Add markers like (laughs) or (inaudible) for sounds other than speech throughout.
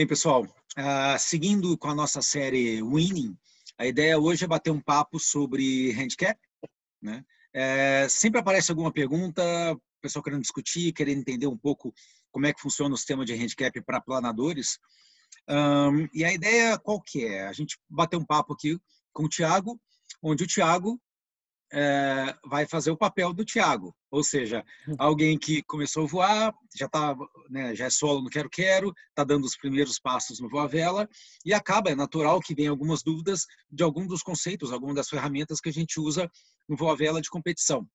Bem, pessoal, uh, seguindo com a nossa série Winning, a ideia hoje é bater um papo sobre handicap. Né? É, sempre aparece alguma pergunta, o pessoal querendo discutir, querendo entender um pouco como é que funciona o sistema de handicap para planadores. Um, e a ideia qual que é? A gente bater um papo aqui com o Tiago, onde o Tiago é, vai fazer o papel do Tiago, ou seja, hum. alguém que começou a voar, já tá, né, já é solo no quero quero, está dando os primeiros passos no voa vela e acaba é natural que venha algumas dúvidas de algum dos conceitos, alguma das ferramentas que a gente usa no voa vela de competição.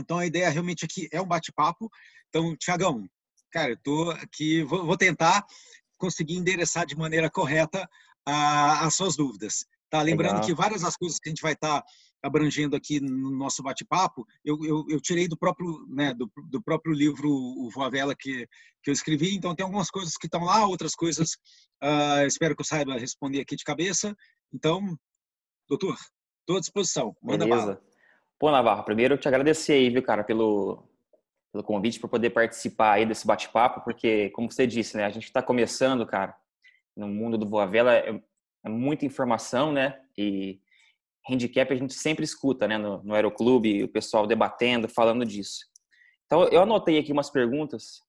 Então a ideia realmente aqui é um bate-papo. Então, Tiagão, cara, eu tô aqui, vou, vou tentar conseguir endereçar de maneira correta a, as suas dúvidas. Tá? Lembrando Legal. que várias das coisas que a gente vai estar tá abrangendo aqui no nosso bate-papo, eu, eu, eu, tirei do próprio, né, do, do, próprio livro O Voa Vela que, que eu escrevi, então tem algumas coisas que estão lá, outras coisas uh, espero que eu saiba responder aqui de cabeça. Então, doutor, estou à disposição. Manda Beleza. bala. Pô, Navarro, primeiro eu te agradecer aí, viu, cara, pelo, pelo convite para poder participar aí desse bate-papo, porque, como você disse, né, a gente está começando, cara, no mundo do Voa Vela, é, é muita informação, né, e handicap a gente sempre escuta, né, no, no aeroclube, o pessoal debatendo, falando disso. Então, eu anotei aqui umas perguntas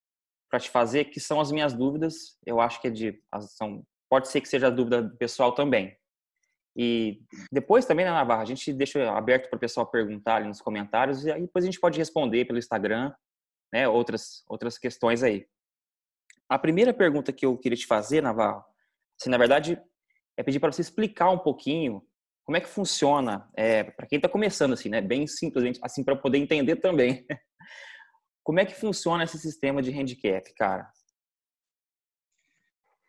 para te fazer, que são as minhas dúvidas. Eu acho que é de, são, pode ser que seja a dúvida do pessoal também. E depois também, né, Navarra, a gente deixa aberto para o pessoal perguntar ali nos comentários e aí depois a gente pode responder pelo Instagram, né, outras, outras questões aí. A primeira pergunta que eu queria te fazer, Navarro, assim, na verdade, é pedir para você explicar um pouquinho como é que funciona, é, para quem está começando assim, né, bem simplesmente, assim, para poder entender também. (laughs) Como é que funciona esse sistema de handicap, cara?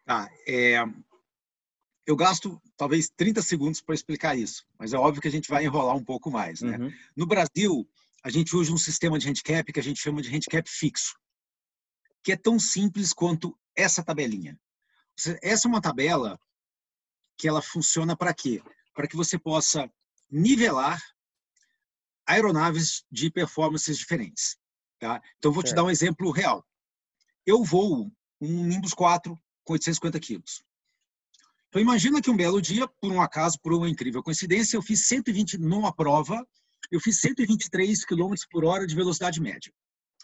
Tá, é, eu gasto talvez 30 segundos para explicar isso, mas é óbvio que a gente vai enrolar um pouco mais. Né? Uhum. No Brasil, a gente usa um sistema de handicap que a gente chama de handicap fixo, que é tão simples quanto essa tabelinha. Essa é uma tabela que ela funciona para quê? Para que você possa nivelar aeronaves de performances diferentes. Tá? Então, vou te dar um exemplo real. Eu voo um Nimbus 4 com 850 quilos. Então, imagina que um belo dia, por um acaso, por uma incrível coincidência, eu fiz 120 numa prova, eu fiz 123 km por hora de velocidade média.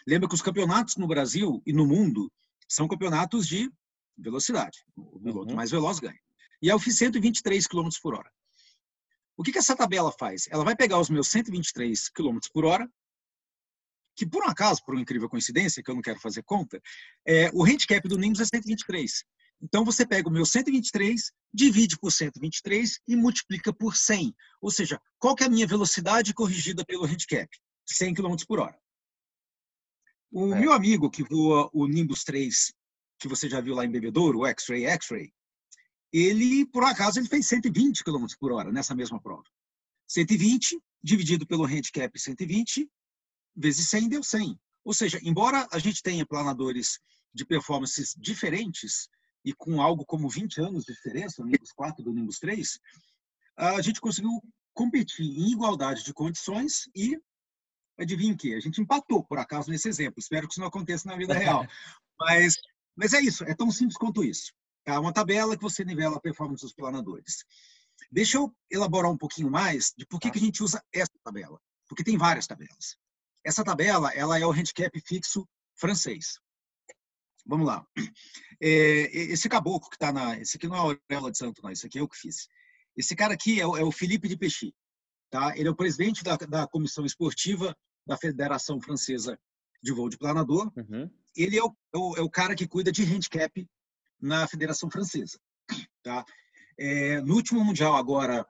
Lembra que os campeonatos no Brasil e no mundo são campeonatos de velocidade. O piloto uhum. mais veloz ganha. E eu fiz 123 km por hora. O que, que essa tabela faz? Ela vai pegar os meus 123 km por hora, que por um acaso, por uma incrível coincidência, que eu não quero fazer conta, é, o handicap do Nimbus é 123. Então você pega o meu 123, divide por 123 e multiplica por 100. Ou seja, qual é a minha velocidade corrigida pelo handicap? 100 km por hora. O é. meu amigo que voa o Nimbus 3, que você já viu lá em Bebedouro, o X-Ray X-Ray, ele, por acaso, ele fez 120 km por hora nessa mesma prova. 120 dividido pelo handicap 120 vezes 100 deu 100. Ou seja, embora a gente tenha planadores de performances diferentes e com algo como 20 anos de diferença, o Nimbus 4 do Nimbus 3, a gente conseguiu competir em igualdade de condições e adivinha o que? A gente empatou, por acaso, nesse exemplo. Espero que isso não aconteça na vida real. (laughs) Mas, mas é isso, é tão simples quanto isso. É uma tabela que você nivela a performance dos planadores. Deixa eu elaborar um pouquinho mais de por que, que a gente usa essa tabela. Porque tem várias tabelas. Essa tabela ela é o handicap fixo francês. Vamos lá. É, esse caboclo que está na. Esse aqui não é a Auréola de Santo, não. Esse aqui é eu que fiz. Esse cara aqui é o, é o Felipe de Pechy. Tá? Ele é o presidente da, da comissão esportiva da Federação Francesa de Voo de Planador. Uhum. Ele é o, é o, é o cara que cuida de handicap na Federação Francesa. Tá? É, no último Mundial, agora,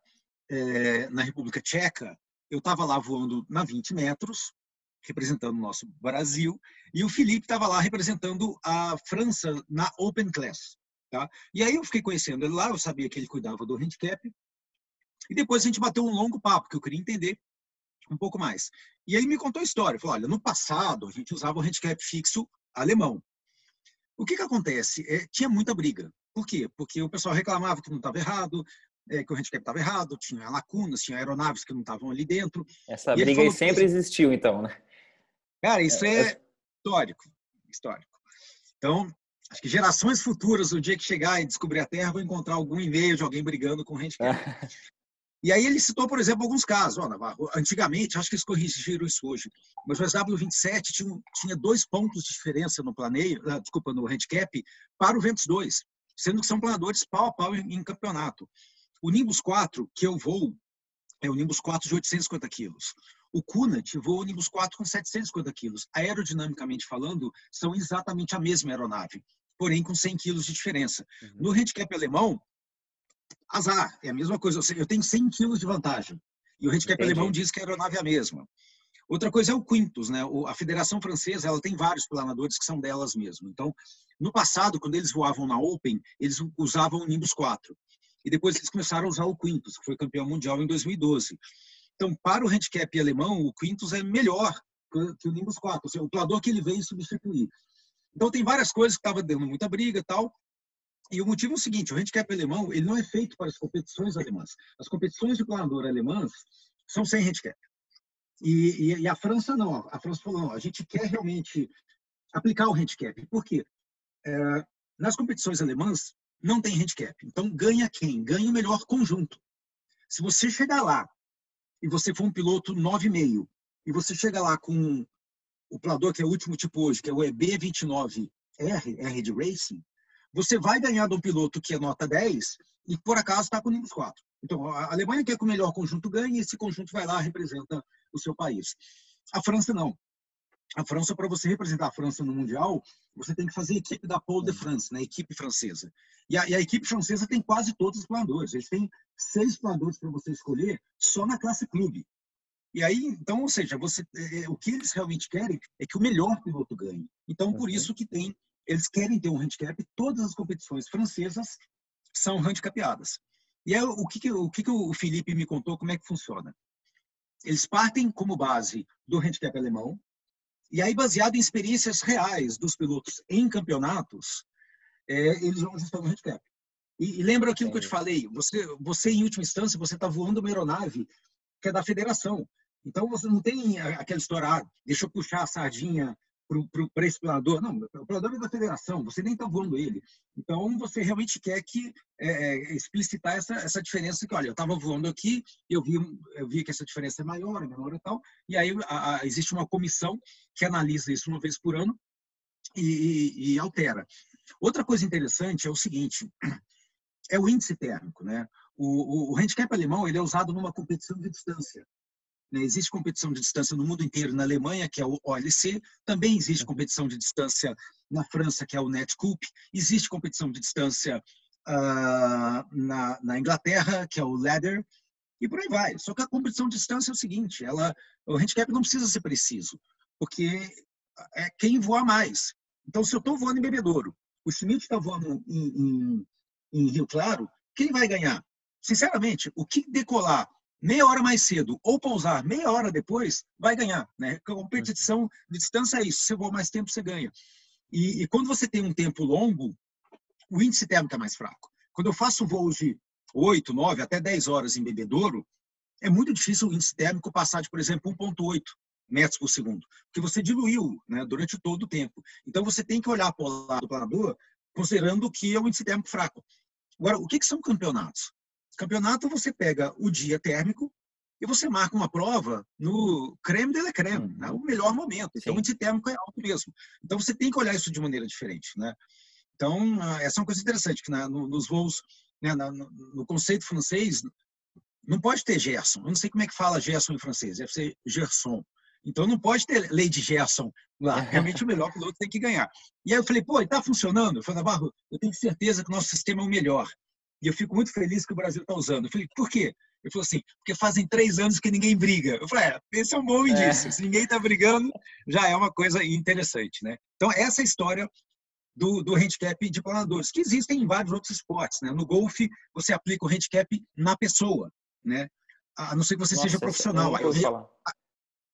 é, na República Tcheca, eu estava lá voando na 20 metros, representando o nosso Brasil, e o Felipe estava lá representando a França na Open Class. Tá? E aí eu fiquei conhecendo ele lá, eu sabia que ele cuidava do handicap, e depois a gente bateu um longo papo, que eu queria entender um pouco mais. E aí me contou a história, falou, olha, no passado a gente usava o handicap fixo alemão. O que, que acontece? É, tinha muita briga. Por quê? Porque o pessoal reclamava que não estava errado, é, que o handicap estava errado, tinha lacunas, tinha aeronaves que não estavam ali dentro. Essa briga aí sempre existiu, então, né? Cara, isso é, é, é histórico. Histórico. Então, acho que gerações futuras, o dia que chegar e descobrir a Terra, vão encontrar algum e-mail de alguém brigando com o handicap. (laughs) E aí ele citou, por exemplo, alguns casos. Oh, Navarro, antigamente, acho que eles corrigiram isso hoje, mas o SW27 tinha, tinha dois pontos de diferença no planeio, uh, desculpa, no handicap, para o Ventus 2, sendo que são planadores pau a pau em, em campeonato. O Nimbus 4, que eu vou, é o Nimbus 4 de 850 quilos. O Cunat voa o Nimbus 4 com 750 quilos. Aerodinamicamente falando, são exatamente a mesma aeronave, porém com 100 quilos de diferença. Uhum. No handicap alemão, azar, é a mesma coisa. Eu tenho 100 quilos de vantagem. E o handicap Entendi. alemão diz que a aeronave é a mesma. Outra coisa é o Quintus, né? A Federação Francesa, ela tem vários planadores que são delas mesmo. Então, no passado, quando eles voavam na Open, eles usavam o Nimbus 4. E depois eles começaram a usar o Quintus, que foi campeão mundial em 2012. Então, para o handicap alemão, o Quintus é melhor que o Nimbus 4, o planador que ele veio substituir. Então, tem várias coisas que estavam dando muita briga e tal. E o motivo é o seguinte: o handicap alemão ele não é feito para as competições alemãs. As competições de planador alemãs são sem handicap. E, e, e, a França não. A França falou: não, a gente quer realmente aplicar o handicap. Por quê? É, nas competições alemãs não tem handicap. Então ganha quem? Ganha o melhor conjunto. Se você chegar lá e você for um piloto 9,5 e você chega lá com o planador que é o último tipo hoje, que é o EB29R, R de Racing, você vai ganhar de um piloto que é nota 10 e por acaso está com o Nimbus 4. Então, a Alemanha quer que o melhor conjunto ganhe e esse conjunto vai lá representa o seu país. A França não. A França, para você representar a França no Mundial, você tem que fazer a equipe da Pole de France, né? a equipe francesa. E a, e a equipe francesa tem quase todos os planadores. Eles têm seis planadores para você escolher só na classe clube. E aí, então, ou seja, você, é, o que eles realmente querem é que o melhor piloto ganhe. Então, por isso que tem eles querem ter um handicap, todas as competições francesas são handicapeadas. E aí, o que, o que o Felipe me contou, como é que funciona? Eles partem como base do handicap alemão, e aí, baseado em experiências reais dos pilotos em campeonatos, é, eles vão ajustar o handicap. E, e lembra aquilo que eu te falei, você, você em última instância, você está voando uma aeronave que é da federação. Então, você não tem aquela história, ah, deixa eu puxar a sardinha para esse planador. Não, o planador é da federação, você nem está voando ele. Então, você realmente quer que é, é, explicitar essa, essa diferença que, olha, eu estava voando aqui, eu vi, eu vi que essa diferença é maior, é menor e tal, e aí a, a, existe uma comissão que analisa isso uma vez por ano e, e, e altera. Outra coisa interessante é o seguinte, é o índice térmico, né? O, o, o handicap alemão ele é usado numa competição de distância. Né? Existe competição de distância no mundo inteiro, na Alemanha, que é o OLC, também existe competição de distância na França, que é o NetCup, existe competição de distância uh, na, na, Inglaterra, que é o Ladder, e por aí vai. Só que a competição de distância é o seguinte, ela, o handicap não precisa ser preciso, porque é quem voar mais. Então, se eu estou voando em Bebedouro, o Schmidt está voando em, em, em Rio Claro, quem vai ganhar? Sinceramente, o que decolar meia hora mais cedo ou pousar meia hora depois, vai ganhar. Né? Competição de distância é isso. Se voar mais tempo, você ganha. E, e, quando você tem um tempo longo, o índice térmico é mais fraco. Quando eu faço voos de 8, 9, até 10 horas em bebedouro, é muito difícil o índice térmico passar de, por exemplo, 1,8 metros por segundo, porque você diluiu né, durante todo o tempo. Então, você tem que olhar para o lado do planador, considerando que é um índice térmico fraco. Agora, o que, que são campeonatos? Campeonato você pega o dia térmico e você marca uma prova no creme de la creme, né? o melhor momento. Então, Sim. o índice térmico é alto mesmo. Então, você tem que olhar isso de maneira diferente. Né? Então, ah, essa é uma coisa interessante, que na, nos voos, né, na, no conceito francês, não pode ter Gerson. Eu não sei como é que fala Gerson em francês, deve ser Gerson. Então, não pode ter lei de Gerson lá. (laughs) Realmente, o melhor piloto tem que ganhar. E aí eu falei, pô, está funcionando? Eu falei, Navarro, eu tenho certeza que o nosso sistema é o melhor. E eu fico muito feliz que o Brasil está usando. Eu falei, por quê? Ele falou assim, porque fazem três anos que ninguém briga. Eu falei, é, esse é um bom indício. É. Se ninguém está brigando, já é uma coisa interessante, né? Então, essa é história do, do handicap de planadores, que existem em vários outros esportes, né? No golfe, você aplica o handicap na pessoa, né? A não ser que você Nossa, seja profissional. Aí, o,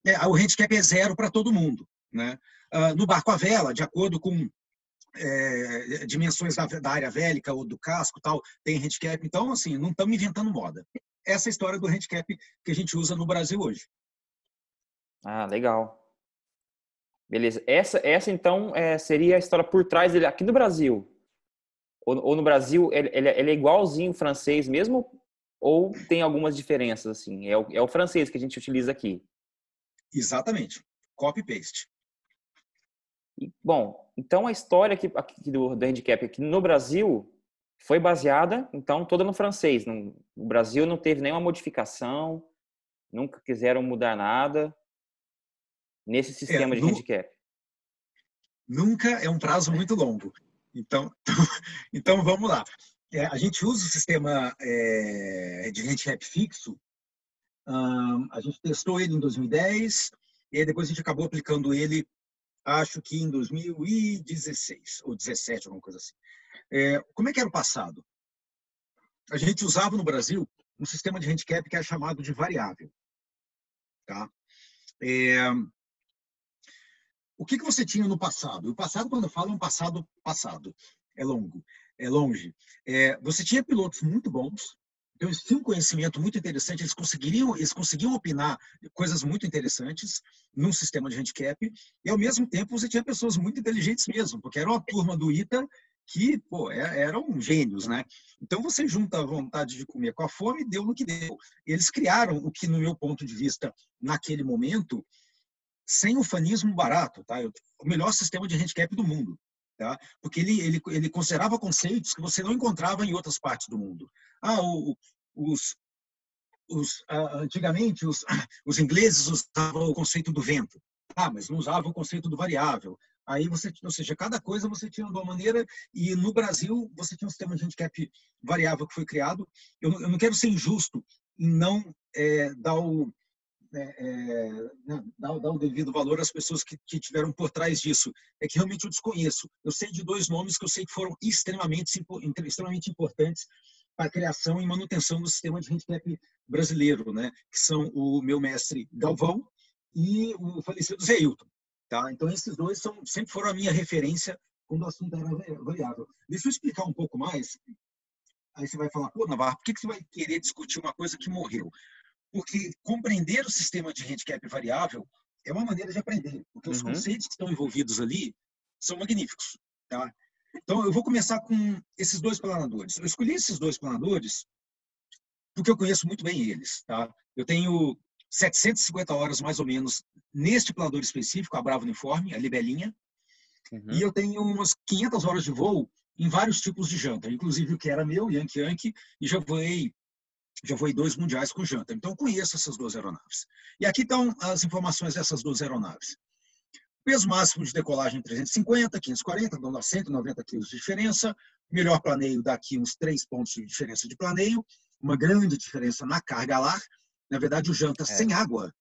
é, o handicap é zero para todo mundo, né? Uh, no barco à vela, de acordo com é, dimensões da, da, área vélica ou do casco tal, tem handicap. Então, assim, não estamos inventando moda. Essa é a história do handicap que a gente usa no Brasil hoje. Ah, legal. Beleza. Essa, essa então, é, seria a história por trás dele aqui no Brasil. Ou, ou no Brasil, ele, ele, ele, é igualzinho o francês mesmo? Ou tem algumas diferenças, assim? É o, é o francês que a gente utiliza aqui. Exatamente. Copy-paste. Bom, então a história aqui, aqui do, do handicap aqui no Brasil foi baseada, então, toda no francês. No, o Brasil não teve nenhuma modificação, nunca quiseram mudar nada nesse é, sistema é, de handicap. Nunca é um prazo muito longo. (laughs) Então, então vamos lá. É, a gente usa o sistema é, de handicap fixo. a gente testou ele em 2010 e depois a gente acabou aplicando ele, acho que em 2016 ou 17, alguma coisa assim. É, como é que era o passado? A gente usava no Brasil um sistema de handicap que é chamado de variável. Tá? É, o que, que você tinha no passado? O passado, quando eu falo, é um passado passado. É longo, é longe. É, você tinha pilotos muito bons, eles tinham um conhecimento muito interessante, eles conseguiriam, eles conseguiam opinar coisas muito interessantes num sistema de handicap, e ao mesmo tempo você tinha pessoas muito inteligentes mesmo, porque era uma turma do ITA que pô, é, eram gênios, né? Então você junta a vontade de comer com a fome, deu no que deu. Eles criaram o que, no meu ponto de vista, naquele momento, sem o fanismo barato, tá? O melhor sistema de handicap do mundo, tá? Porque ele, ele, ele considerava conceitos que você não encontrava em outras partes do mundo. Ah, o, os, os, antigamente os, (coughs) os ingleses usavam o conceito do vento, ah, mas não usavam o conceito do variável. Aí você, ou seja, cada coisa você tinha de uma maneira e no Brasil você tinha um sistema de handicap variável que foi criado. Eu, eu não quero ser injusto em não é, dar o é, é, né, dar, dar, o devido valor às pessoas que, que tiveram por trás disso. É que realmente eu desconheço. Eu sei de dois nomes que eu sei que foram extremamente, extremamente importantes para a criação e manutenção do sistema de handicap brasileiro, né? que são o meu mestre Galvão e o falecido Zé Hilton. Tá? Então, esses dois são, sempre foram a minha referência quando o assunto era variável. Deixa eu explicar um pouco mais. Aí você vai falar, pô, Navarro, por que você vai querer discutir uma coisa que morreu? Porque compreender o sistema de handicap variável é uma maneira de aprender, porque os uhum. conceitos que estão envolvidos ali são magníficos. Tá? Então, eu vou começar com esses dois planadores. Eu escolhi esses dois planadores porque eu conheço muito bem eles. Tá? Eu tenho 750 horas, mais ou menos, neste planador específico, a Bravo Uniforme, a Libelinha. Uhum. E eu tenho umas 500 horas de voo em vários tipos de janta, inclusive o que era meu, Yankee Yankee, e já voei, já voei dois mundiais com janta. Então, conheço essas duas aeronaves. E aqui estão as informações dessas duas aeronaves. Peso máximo de decolagem 350, 540, dando a 190 quilos de diferença. Melhor planeio daqui uns 3 pontos de diferença de planeio. Uma grande diferença na carga alar. Na verdade, o janta é. sem água,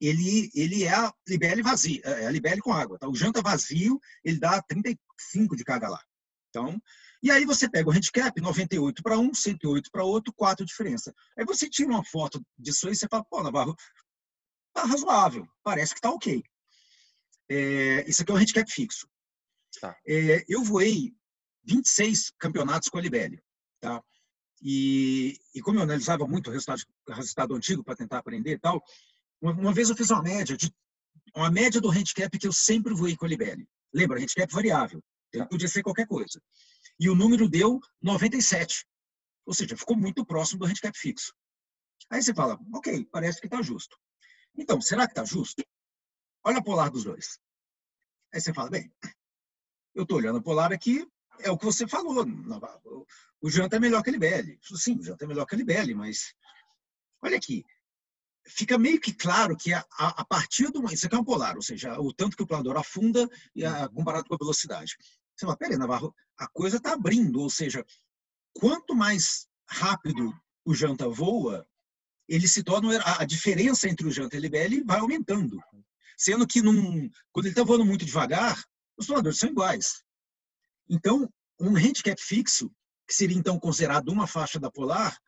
ele, ele é a libele vazia, é a libele com água. Tá? O janta vazio, ele dá 35 de carga lá. Então, e aí você pega o handicap, 98 para um, 108 para outro, 4 diferença. Aí você tira uma foto disso aí e você fala, pô, Navarro, tá razoável, parece que tá ok. É, isso aqui é um handicap fixo. Tá. É, eu voei 26 campeonatos com a Libélio. Tá? E, e como eu analisava muito o resultado, o resultado antigo para tentar aprender e tal, uma, uma, vez eu fiz uma média, de, uma média do handicap que eu sempre voei com a Libelli. Lembra, handicap variável. Ele podia ser qualquer coisa. E o número deu 97. Ou seja, ficou muito próximo do handicap fixo. Aí você fala, ok, parece que está justo. Então, será que está justo? Olha a polar dos dois. Aí você fala, bem, eu estou olhando a polar aqui, é o que você falou. O Janta é melhor que a Libelli. Sim, o Janta é melhor que a Libelli, mas olha aqui. Fica meio que claro que a, a, partir do. Isso aqui é um polar, ou seja, o tanto que o planador afunda a, comparado com a velocidade. Você fala, peraí, Navarro, a coisa está abrindo, ou seja, quanto mais rápido o Janta voa, ele se torna. A, diferença entre o Janta e a Libelli vai aumentando. Sendo que num, quando ele está voando muito devagar, os planadores são iguais. Então, um handicap fixo, que seria então considerado uma faixa da polar,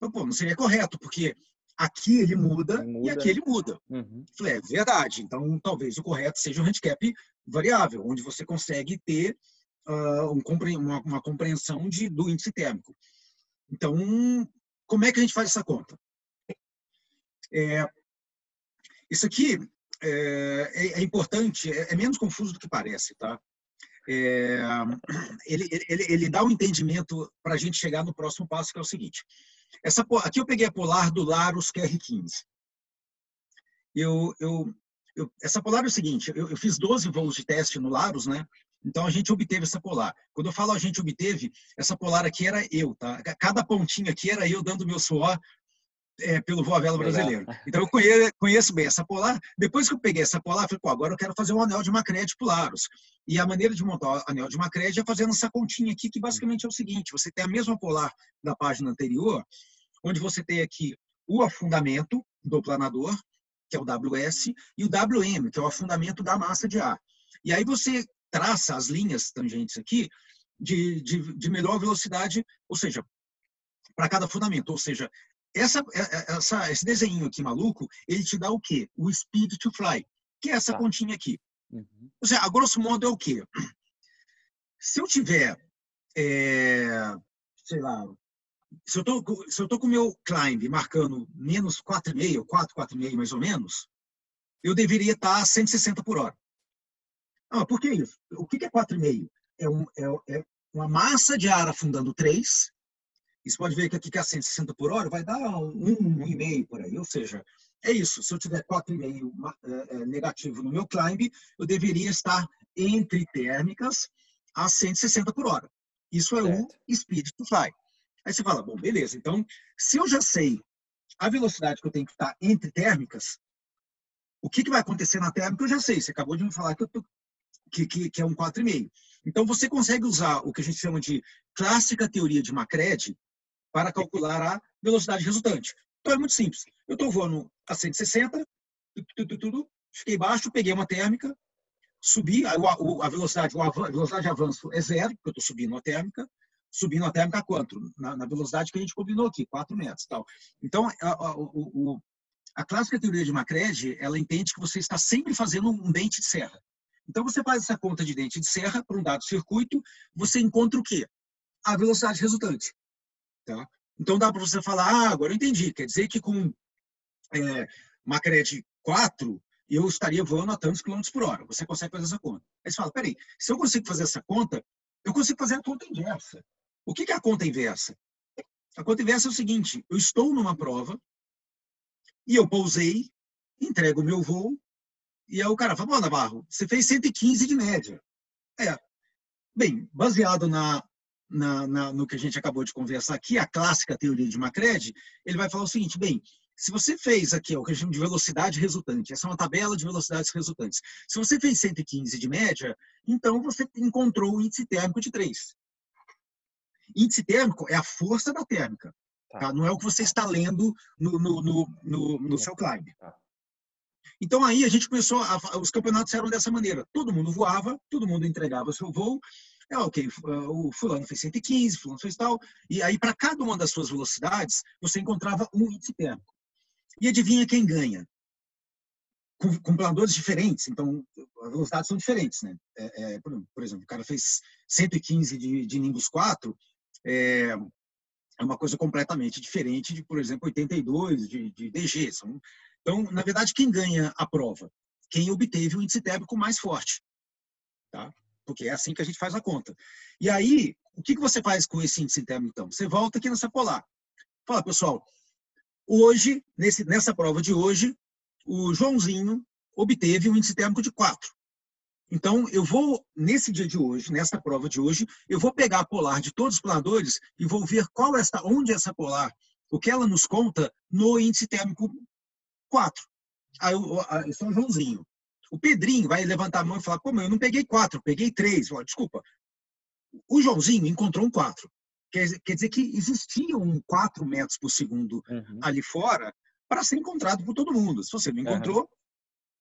pô, não seria correto, porque aqui ele muda, muda. e aqui ele muda. Uhum. Falei, é verdade. Então, talvez o correto seja um handicap variável, onde você consegue ter uh, um, uma, uma, compreensão de, do índice térmico. Então, como é que a gente faz essa conta? É, isso aqui é, é, é importante, é, é, menos confuso do que parece, tá? É, ele, ele, ele dá um entendimento para a gente chegar no próximo passo, que é o seguinte. Essa, aqui eu peguei a polar do Larus QR15. Eu, eu, eu, essa polar é o seguinte, eu, eu fiz 12 voos de teste no Larus, né? Então a gente obteve essa polar. Quando eu falo a gente obteve, essa polar aqui era eu, tá? Cada pontinho aqui era eu dando meu suor é, pelo voa vela brasileiro. Então eu conheço, conheço, bem essa polar. Depois que eu peguei essa polar, eu falei, pô, agora eu quero fazer um anel de Macrede pro Laros. E a maneira de montar o anel de Macrede é fazendo essa continha aqui, que basicamente é o seguinte: você tem a mesma polar da página anterior, onde você tem aqui o afundamento do planador, que é o WS, e o WM, que é o afundamento da massa de ar. E aí você traça as linhas tangentes aqui de, de, de melhor velocidade, ou seja, para cada fundamento. Ou seja, essa, é, é, essa, esse desenho aqui maluco, ele te dá o quê? O speed to fly, que é essa tá. continha aqui. Uhum. Ou seja, a grosso modo é o quê? Se eu tiver, é, sei lá, se eu tô, se eu tô com o meu climb marcando menos 4,5, 4, 4,5 mais ou menos, eu deveria estar a 160 por hora. Ah, por que isso? O que é 4,5? É, um, é, é uma massa de ar afundando 3. Você pode ver que aqui que é 160 por hora vai dar 1,5 por aí. Ou seja, é isso. Se eu tiver 4,5 é, é, negativo no meu climb, eu deveria estar entre térmicas a 160 por hora. Isso é certo. o speed to fly. Aí você fala, bom, beleza. Então, se eu já sei a velocidade que eu tenho que estar entre térmicas, o que, que vai acontecer na térmica eu já sei. Você acabou de me falar que eu tô que, que, que é um 4,5. Então, você consegue usar o que a gente chama de clássica teoria de Macready para calcular a velocidade resultante. Então, é muito simples. Eu estou voando a 160, tudo, fiquei baixo, peguei uma térmica, subi, a, velocidade, a velocidade de avanço é zero, porque eu estou subindo a térmica, subindo a térmica a quanto? Na, na, velocidade que a gente combinou aqui, 4 metros. Tal. Então, a, a, a, a clássica teoria de Macready, ela entende que você está sempre fazendo um dente de serra. Então, você faz essa conta de dente de serra para um dado circuito, você encontra o quê? A velocidade resultante. Tá? Então, dá para você falar, ah, agora eu entendi, quer dizer que com é, Macready 4, eu estaria voando a tantos quilômetros por hora. Você consegue fazer essa conta. Aí você fala, peraí, se eu consigo fazer essa conta, eu consigo fazer a conta inversa. O que é a conta inversa? A conta inversa é o seguinte, eu estou numa prova e eu pousei, entrego o meu voo, e aí o cara fala, Navarro, você fez 115 de média. É. Bem, baseado na, na, na, no que a gente acabou de conversar aqui, a clássica teoria de Macready, ele vai falar o seguinte, bem, se você fez aqui ó, o chama de velocidade resultante, essa é uma tabela de velocidades resultantes. Se você fez 115 de média, então você encontrou o índice térmico de 3. Índice térmico é a força da térmica. Tá. Tá? Não é o que você está lendo no, no, no, no, no seu climb. Tá. Então aí a gente começou, a, os campeonatos eram dessa maneira. Todo mundo voava, todo mundo entregava seu voo. É, ok, o fulano fez 115, fulano fez tal. E aí para cada uma das suas velocidades, você encontrava um índice térmico. E adivinha quem ganha? Com, com planadores diferentes, então as velocidades são diferentes, né? É, é, por, exemplo, o cara fez 115 de, de Nimbus 4, é, é uma coisa completamente diferente de, por exemplo, 82 de, de DG. São, então, na verdade, quem ganha a prova? Quem obteve o índice térmico mais forte. Tá? Porque é assim que a gente faz a conta. E aí, o que, que você faz com esse índice térmico, então? Você volta aqui nessa polar. Fala, pessoal, hoje, nesse, nessa prova de hoje, o Joãozinho obteve um índice térmico de 4. Então, eu vou, nesse dia de hoje, nessa prova de hoje, eu vou pegar a polar de todos os planadores e vou ver qual essa, onde essa polar, o que ela nos conta no índice térmico quatro. Aí eu, o Joãozinho. O Pedrinho vai levantar a mão e falar, pô, mas eu não peguei quatro, peguei três. Falo, Desculpa. O Joãozinho encontrou um quatro. Quer, quer dizer que existia um quatro metros por segundo uhum. ali fora para ser encontrado por todo mundo. Se você não encontrou,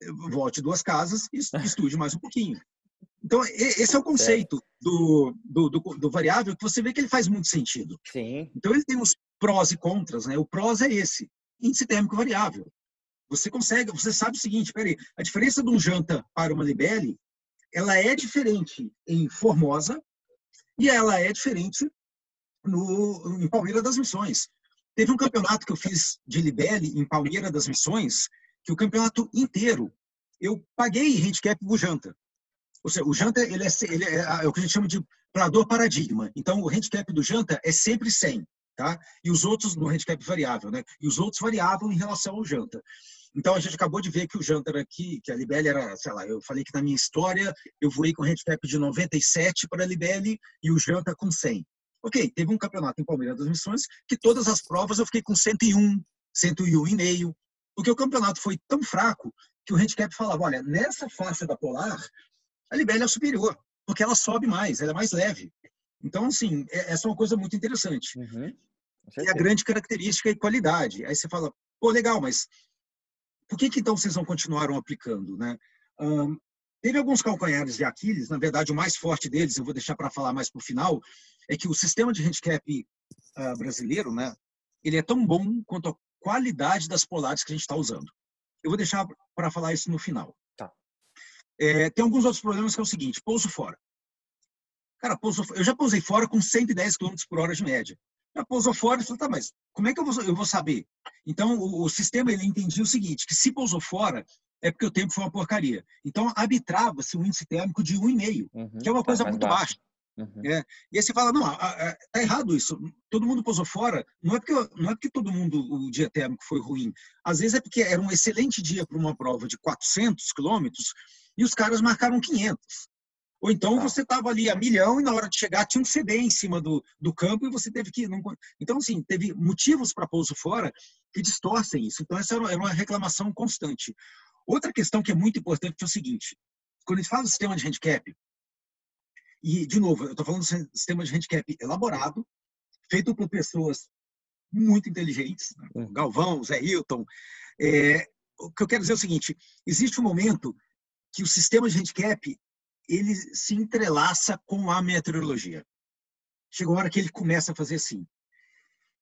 uhum. volte duas casas e (laughs) estude mais um pouquinho. Então, esse é o conceito do, do, do, do, variável, que você vê que ele faz muito sentido. Sim. Então, ele tem os prós e contras. Né? O prós é esse, índice térmico variável. Você consegue, você sabe o seguinte, peraí, a diferença de um janta para uma libele, ela é diferente em Formosa e ela é diferente no, em Palmeira das Missões. Teve um campeonato que eu fiz de libele em Palmeira das Missões, que o campeonato inteiro eu paguei handicap por janta. Ou seja, o janta ele é, ele é, é o que a gente chama de plador paradigma. Então, o handicap do janta é sempre 100, tá? E os outros, no handicap variável, né? E os outros variavam em relação ao janta. Então, a gente acabou de ver que o janta era aqui, que a Libelle era, sei lá, eu falei que na minha história eu voei com handicap de 97 para a Libelle e o janta com 100. Ok, teve um campeonato em Palmeiras das Missões que todas as provas eu fiquei com 101, 101,5, porque o campeonato foi tão fraco que o handicap falava, olha, nessa faixa da polar, a libélula é superior, porque ela sobe mais, ela é mais leve. Então, assim, é, essa é uma coisa muito interessante. Uhum. E a grande característica e qualidade. Aí você fala, pô, legal, mas por que, que então vocês não continuaram aplicando, né? Um, teve alguns calcanhares de Aquiles, na verdade, o mais forte deles, eu vou deixar para falar mais para o final, é que o sistema de handicap uh, brasileiro, né, ele é tão bom quanto a qualidade das polares que a gente está usando. Eu vou deixar para falar isso no final. Tá. É, tem alguns outros problemas que é o seguinte: pouso fora. Cara, pouso, eu já pousei fora com 110 km por hora de média. Já pousou fora e falou, tá, mas como é que eu vou, eu vou saber? Então, o, o sistema ele entendia o seguinte, que se pousou fora, é porque o tempo foi uma porcaria. Então, arbitrava-se um índice térmico de 1,5, uhum, que é uma tá coisa muito baixa. Uhum. É, e aí você fala, não, tá errado isso. Todo mundo pousou fora. Não é porque não é porque todo mundo o dia térmico foi ruim. Às vezes é porque era um excelente dia para uma prova de 400 quilômetros e os caras marcaram 500. Ou então tá. você estava ali a milhão e na hora de chegar tinha um CD em cima do, do campo e você teve que. Não... Então, assim, teve motivos para pouso fora que distorcem isso. Então, essa era uma reclamação constante. Outra questão que é muito importante é o seguinte: quando a gente fala do sistema de handicap, e, de novo, eu estou falando do sistema de handicap elaborado, feito por pessoas muito inteligentes, né? Hum. Galvão, Zé Hilton. É, o que eu quero dizer é o seguinte: existe um momento que o sistema de handicap ele se entrelaça com a meteorologia. Chega uma hora que ele começa a fazer assim.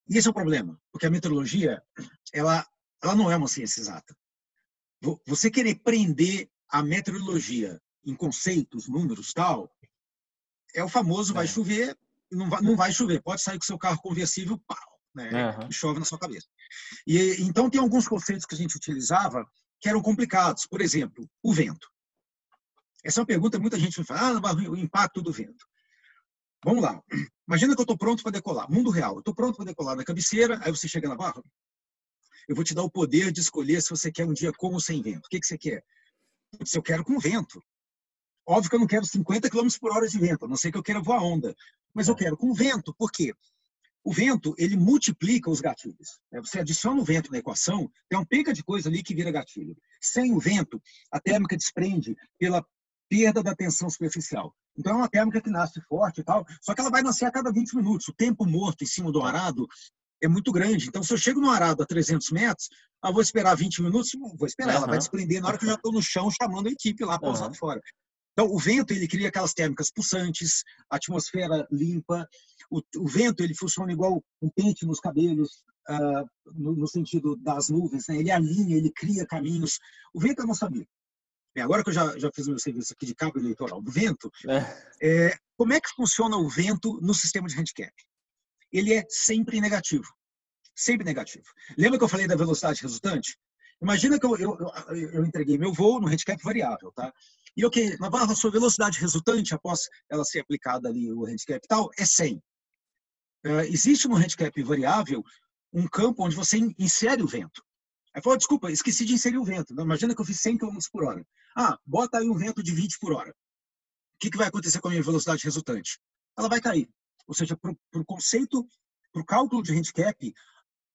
E esse é o problema, porque a meteorologia ela, ela não é uma ciência exata. Você querer prender a meteorologia em conceitos, números, tal, é o famoso vai é. chover, não vai, não vai chover. Pode sair com seu carro conversível, pau, né? Uhum. chove na sua cabeça. E então tem alguns conceitos que a gente utilizava que eram complicados. Por exemplo, o vento. Essa é uma pergunta que muita gente me fala, ah, o impacto do vento. Vamos lá. Imagina que eu estou pronto para decolar. Mundo real. Eu estou pronto para decolar na cabeceira, aí você chega na barra. Eu vou te dar o poder de escolher se você quer um dia com ou sem vento. O que, que você quer? Se eu quero com vento. Óbvio que eu não quero 50 km por hora de vento, a não ser que eu queira voar onda. Mas eu é. quero com vento, por quê? O vento, ele multiplica os gatilhos. Né? Você adiciona o vento na equação, tem uma penca de coisa ali que vira gatilho. Sem o vento, a térmica desprende pela perda da tensão superficial. Então é uma térmica que nasce forte e tal, só que ela vai nascer a cada 20 minutos. O tempo morto em cima do arado é muito grande. Então, se eu chego no arado a 300 metros, eu vou esperar 20 minutos, vou esperar, uhum. ela vai desprender na hora que eu já estou no chão chamando a equipe lá para usar uhum. fora. Então, o vento ele cria aquelas térmicas pulsantes, atmosfera limpa. O, o vento ele funciona igual um pente nos cabelos, uh, no, no, sentido das nuvens. Né? Ele alinha, ele cria caminhos. O vento eu não sabia. É, agora que eu já, já fiz meu serviço aqui de cabo eleitoral do vento, é. É, como é que funciona o vento no sistema de handicap? Ele é sempre negativo. Sempre negativo. Lembra que eu falei da velocidade resultante? Imagina que eu, eu, eu, entreguei meu voo no handicap variável, tá? E ok, Navarro, a sua velocidade resultante, após ela ser aplicada ali, o handicap e tal, é 100. Uh, existe no handicap variável um campo onde você insere o vento. Aí falou, desculpa, esqueci de inserir o vento. Imagina que eu fiz 100 km por hora. Ah, bota aí um vento de 20 por hora. O que, que vai acontecer com a minha velocidade resultante? Ela vai cair. Ou seja, para o conceito, para o cálculo de handicap,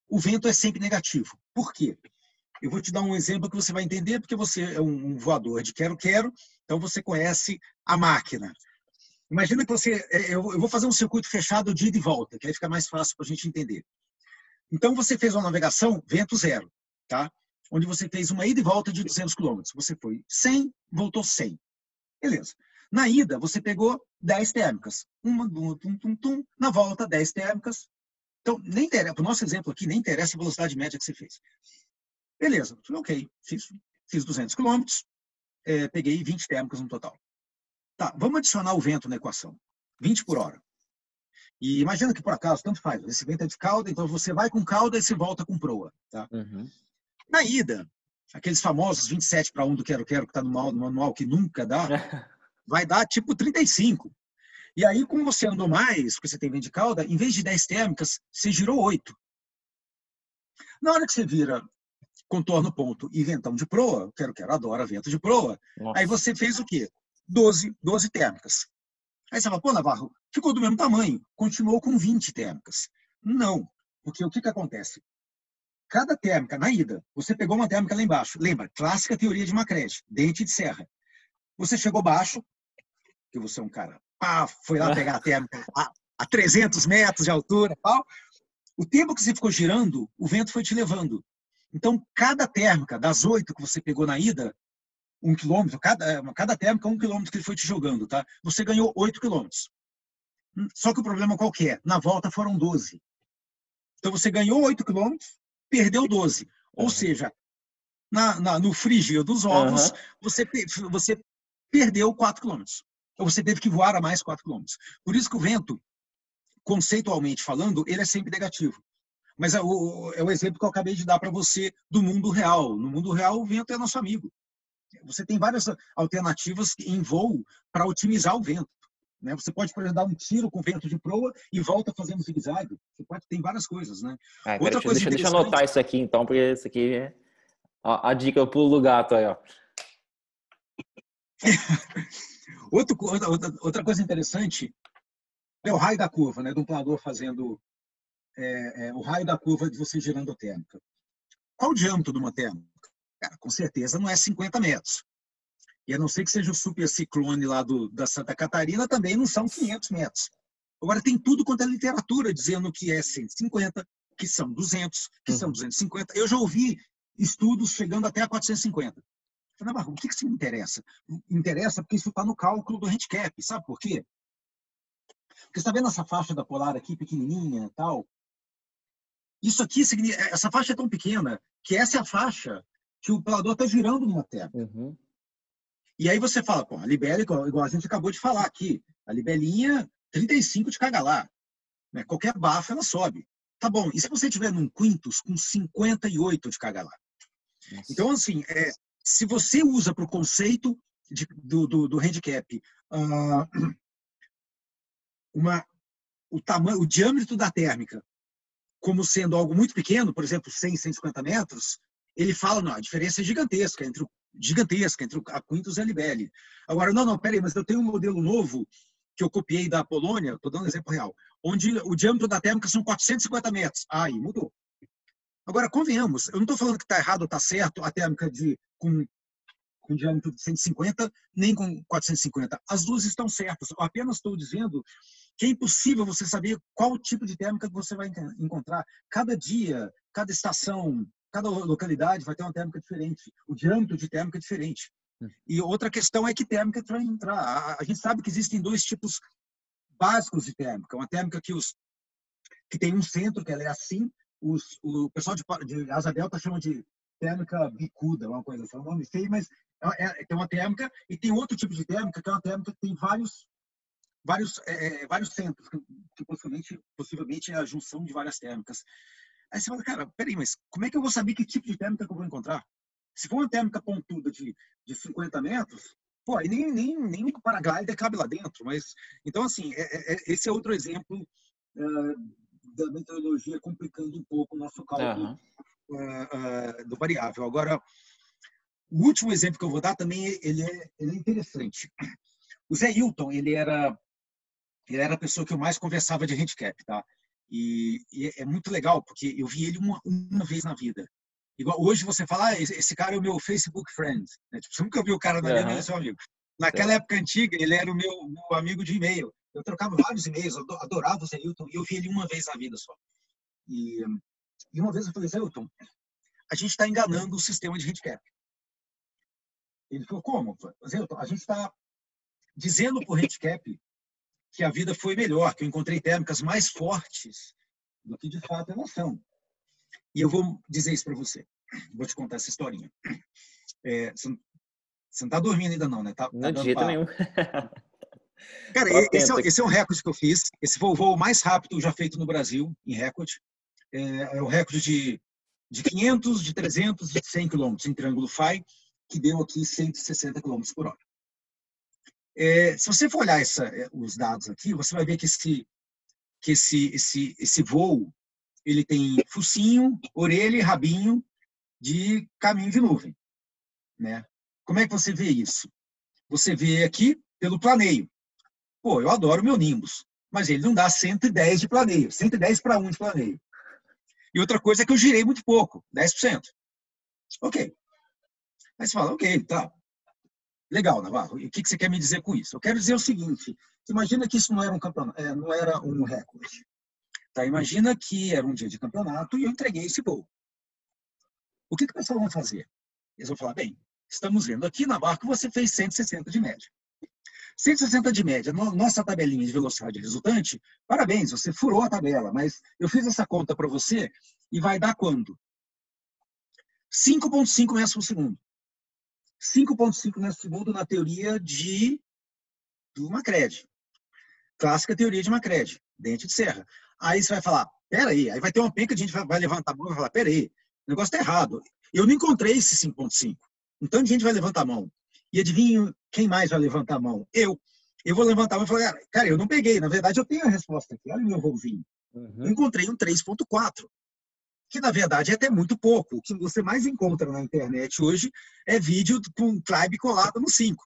o vento é sempre negativo. Por quê? Eu vou te dar um exemplo que você vai entender, porque você é um voador de quero-quero, então você conhece a máquina. Imagina que você. É, eu vou fazer um circuito fechado de ida e volta, que aí fica mais fácil para a gente entender. Então você fez uma navegação vento zero, tá? Onde você fez uma ida e volta de 200 km. Você foi 100, voltou 100. Beleza. Na ida, você pegou 10 térmicas. Uma, tum, tum, tum, tum. Na volta, 10 térmicas. Então, nem interessa, para o nosso exemplo aqui, nem interessa a velocidade média que você fez. Beleza, ok, fiz, fiz 200 quilômetros, é, peguei 20 térmicas no total. Tá, vamos adicionar o vento na equação. 20 por hora. E imagina que por acaso, tanto faz, esse vento é de cauda, então você vai com cauda e você volta com proa. Tá? Uhum. Na ida, aqueles famosos 27 para 1 do quero quero que está no manual que nunca dá, (laughs) vai dar tipo 35. E aí, como você andou mais, porque você tem vento de cauda, em vez de 10 térmicas, você girou 8. Na hora que você vira contorno ponto e ventão de proa, quero, quero, adora vento de proa, Nossa. aí você fez o quê? 12, 12 térmicas. Aí você fala, pô, Navarro, ficou do mesmo tamanho, continuou com 20 térmicas. Não, porque o que, que acontece? Cada térmica, na ida, você pegou uma térmica lá embaixo. Lembra, clássica teoria de Macready, dente de serra. Você chegou baixo, que você é um cara, pá, foi lá pegar a (laughs) térmica a, a 300 metros de altura, pau. O tempo que você ficou girando, o vento foi te levando. Então, cada térmica das oito que você pegou na ida, um quilômetro, cada, cada térmica um quilômetro que ele foi te jogando, tá? Você ganhou oito quilômetros. Só que o problema qual que é? Na volta foram 12. Então, você ganhou oito quilômetros, perdeu 12. Ou seja, na, na, no frigir dos ovos, uhum. você, você perdeu 4 quilômetros. Então você teve que voar a mais 4 quilômetros. Por isso que o vento, conceitualmente falando, ele é sempre negativo. Mas é o, é o exemplo que eu acabei de dar para você do mundo real. No mundo real, o vento é nosso amigo. Você tem várias alternativas em voo para otimizar o vento. Né? Você pode, dar um tiro com vento de proa e volta fazendo zigue-zague. Você pode, tem várias coisas, né? Ah, Outra deixa, coisa deixa, deixa eu anotar isso aqui, então, porque isso aqui é a, a dica pro lugar, gato aí, ó. (laughs) Outro, outra, outra coisa interessante é o raio da curva, né? Do planador fazendo é, é, o raio da curva de você girando a térmica. Qual o diâmetro de uma térmica? Cara, com certeza não é 50 metros. E a não ser que seja o super ciclone lá do, da Santa Catarina, também não são 500 metros. Agora, tem tudo quanto é literatura dizendo que é 150, que são 200, que uhum. são 250. Eu já ouvi estudos chegando até a 450. Falei, mas o que, que isso me interessa? Interessa porque isso está no cálculo do handicap. Sabe por quê? Porque está vendo essa faixa da polar aqui, pequenininha tal? Isso aqui, essa faixa é tão pequena que essa é a faixa que o pelador está girando numa terra. Uhum. E aí você fala, pô, a libela, igual a gente acabou de falar aqui, a libelinha 35 de lá. Né? Qualquer bafo ela sobe. Tá bom, e se você tiver num quintus com 58 de lá? Então, assim, é, se você usa para o conceito de, do, do, do, handicap uh, (clears throat) uma, o, tamanho, o diâmetro da térmica como sendo algo muito pequeno, por exemplo, 100, 150 metros, ele fala, não, a diferença é gigantesca entre o gigantesca entre a Quintus e a Libelle. Agora, não, não, peraí, mas eu tenho um modelo novo que eu copiei da Polônia, estou dando um exemplo real, onde o diâmetro da térmica são 450 metros. Aí, mudou. Agora, convenhamos, eu não estou falando que está errado ou está certo a térmica de, com, com diâmetro de 150, nem com 450. As duas estão certas. Eu apenas estou dizendo que é impossível você saber qual tipo de térmica você vai encontrar. Cada dia, cada estação, cada localidade vai ter uma térmica diferente, o diâmetro de térmica é diferente. Hum. E outra questão é que térmica vai entrar. A gente sabe que existem dois tipos básicos de térmica. Uma térmica que, os, que tem um centro, que ela é assim, os, o pessoal de, de asa delta chama de térmica bicuda, uma coisa assim, é um nome feio, mas é, é, tem uma térmica e tem outro tipo de térmica, que é uma térmica que tem vários vários é, é vários centros, que, que possivelmente, possivelmente é a junção de várias térmicas. Aí você fala, cara, peraí, mas como é que eu vou saber que tipo de térmica que eu vou encontrar? Se for uma térmica pontuda de, de 50 metros, pô, aí nem, nem, nem o paraglider cabe lá dentro. Mas, então, assim, é, é, é esse é outro exemplo uh, da meteorologia complicando um pouco o nosso cálculo uhum. uh, uh, do variável. Agora, o último exemplo que eu vou dar também, ele é, ele é interessante. O Zé Hilton, ele era, ele era a pessoa que eu mais conversava de handicap, tá? E, e, é muito legal, porque eu vi ele uma, uma vez na vida. Igual hoje você fala, ah, esse cara é o meu Facebook friend. Né? Tipo, você nunca viu o cara na uhum. vida, mas é seu amigo. Naquela é. época antiga, ele era o meu, meu amigo de e-mail. Eu trocava vários e-mails, adorava o Zé Hilton, e eu vi ele uma vez na vida só. E, e uma vez eu falei, Zé Hilton, a gente está enganando o sistema de handicap. Ele falou, como? Zé Hilton, a gente está dizendo para o handicap que a vida foi melhor, que eu encontrei térmicas mais fortes do que de fato elas são. E eu vou dizer isso para você. Vou te contar essa historinha. É, você não está dormindo ainda não, né? Tá, não, tá de jeito nenhum. (laughs) Cara, esse é, esse é, um recorde que eu fiz. Esse foi o voo mais rápido já feito no Brasil, em recorde. É, é o recorde de de 500, de 300 e de 100 km em triângulo Phi, que deu aqui 160 km por hora. É, se você for olhar essa, é, os dados aqui, você vai ver que esse, que esse, esse, esse voo ele tem focinho, orelha e rabinho de caminho de nuvem. Né? Como é que você vê isso? Você vê aqui pelo planeio. Pô, eu adoro meu Nimbus, mas ele não dá 110 de planeio, 110 para 1 de planeio. E outra coisa é que eu girei muito pouco, 10%. Ok. Aí você fala, ok, tá. Legal, Navarro. E o que você quer me dizer com isso? Eu quero dizer o seguinte: imagina que isso não era um campeonato, é, não era um recorde. Tá? Imagina que era um dia de campeonato e eu entreguei esse voo. O que, que o pessoal vai fazer? Eles vão falar, bem, estamos vendo aqui, Navarro, que você fez 160 de média. 160 de média, nossa tabelinha de velocidade resultante, parabéns, você furou a tabela, mas eu fiz essa conta para você e vai dar quando? 5,5 metros por segundo. 5,5 metros por segundo na teoria de do Macred. Clássica teoria de Macred, dente de serra. Aí você vai falar, peraí, aí vai ter uma penca, a gente vai levantar a mão e vai falar, peraí, o negócio está errado. Eu não encontrei esse 5,5. Então a gente vai levantar a mão. E adivinha quem mais vai levantar a mão? Eu. Eu vou levantar a mão e falar, cara, eu não peguei. Na verdade, eu tenho a resposta aqui. Olha o meu voozinho. Uhum. Encontrei um 3.4, que na verdade é até muito pouco. O que você mais encontra na internet hoje é vídeo com climb colado no 5.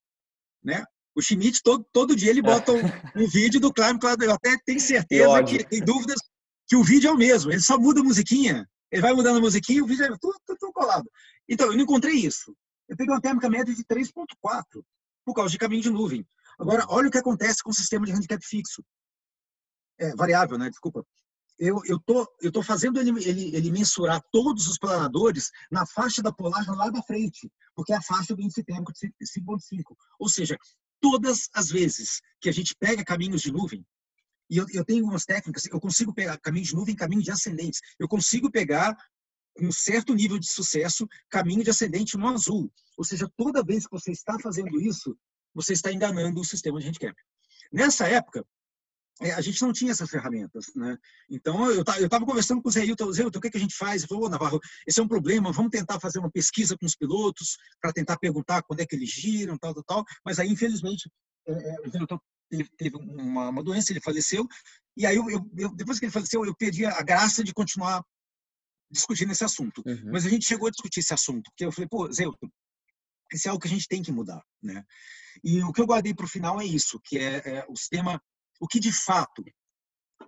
Né? O Schmidt, todo, todo dia, ele bota um, um vídeo do climb colado. Eu até tenho certeza que tem dúvidas que o vídeo é o mesmo. Ele só muda a musiquinha. Ele vai mudando a musiquinha e o vídeo é tudo, tudo, tudo colado. Então, eu não encontrei isso. Eu peguei uma térmica média de 3,4 por causa de caminho de nuvem. Agora, olha o que acontece com o sistema de handicap fixo. É, variável, né? Desculpa. Eu, eu, tô, eu tô fazendo ele, ele, ele mensurar todos os planadores na faixa da polagem lá da frente, porque é a faixa do índice térmico de 5,5. Ou seja, todas as vezes que a gente pega caminhos de nuvem, e eu, eu tenho umas técnicas, eu consigo pegar caminho de nuvem, caminho de ascendentes. Eu consigo pegar um certo nível de sucesso, caminho de ascendente no azul. Ou seja, toda vez que você está fazendo isso, você está enganando o sistema de handicap. Nessa época, a gente não tinha essas ferramentas, né? Então, eu estava conversando com o Zé Hilton, Zé Hilton, o que, que a gente faz? Ele falou, Navarro, esse é um problema, vamos tentar fazer uma pesquisa com os pilotos para tentar perguntar quando é que eles giram, tal, tal, tal. Mas aí, infelizmente, é, é o Zé Hilton teve, uma, uma, doença, ele faleceu, e aí, eu, eu, depois que ele faleceu, eu pedi a graça de continuar discutindo esse assunto. Uhum. Mas a gente chegou a discutir esse assunto, porque eu falei, pô, Zé, isso é algo que a gente tem que mudar, né? E o que eu guardei para o final é isso, que é, é, o sistema, o que de fato,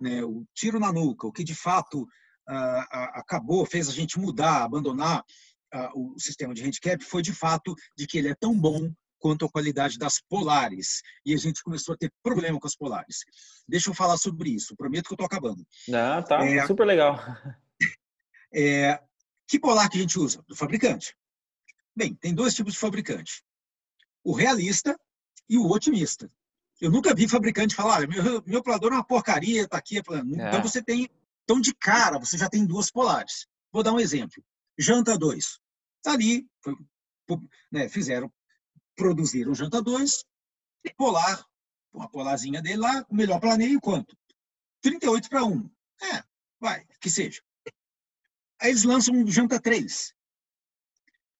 né, o tiro na nuca, o que de fato uh, acabou, fez a gente mudar, abandonar uh, o sistema de handicap, foi de fato de que ele é tão bom quanto a qualidade das polares. E a gente começou a ter problema com as polares. Deixa eu falar sobre isso, prometo que eu estou acabando. Ah, tá, é, super legal. (laughs) É, que polar que a gente usa? Do fabricante. Bem, tem dois tipos de fabricante. O realista e o otimista. Eu nunca vi fabricante falar, meu, meu polador é uma porcaria, está aqui. Então é. você tem, então de cara, você já tem duas polares. Vou dar um exemplo. Janta 2. Está ali, foi, né, fizeram, produziram Janta 2, polar, uma polarzinha dele lá, o melhor planeio quanto? 38 para 1. É, vai, que seja. Aí eles lançam um Janta 3.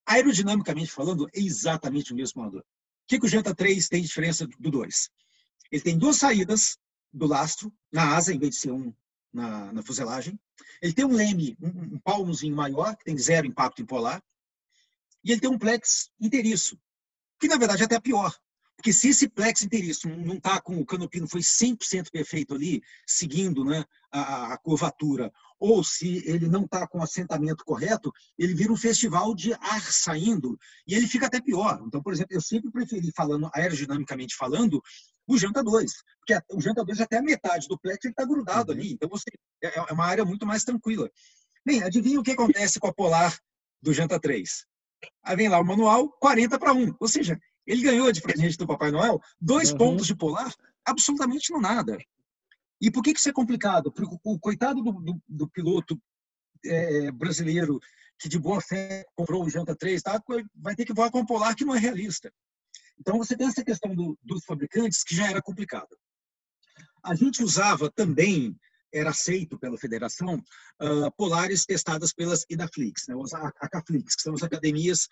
Aerodinamicamente falando, é exatamente o mesmo planador. O que, que o Janta 3 tem de diferença do 2? Ele tem duas saídas do lastro, na asa, em vez de ser um na, na fuselagem. Ele tem um leme, um, um palmozinho maior, que tem zero impacto em polar. E ele tem um plex inteiriço, que na verdade é até pior. Porque se esse plex inteiriço não está com o canopino foi 100% perfeito ali, seguindo né, a, a curvatura, ou se ele não está com o assentamento correto, ele vira um festival de ar saindo e ele fica até pior. Então, por exemplo, eu sempre preferi, falando aerodinamicamente falando, o Janta 2, porque o Janta 2 até a metade do plex está grudado uhum. ali, então você é, é uma área muito mais tranquila. Bem, adivinha o que acontece com a Polar do Janta 3? Aí vem lá o manual, 40 para 1. Ou seja, ele ganhou de presente do Papai Noel dois uhum. pontos de Polar absolutamente no nada. E por que, que isso é complicado? Porque o coitado do, do, do piloto é, brasileiro que de boa fé comprou o Janta 3, tá, vai ter que voar com um Polar que não é realista. Então você tem essa questão do, dos fabricantes que já era complicada. A gente usava também era aceito pela federação uh, polares testadas pelas IDAFLIX, né, os ACAFLIX, que são as academias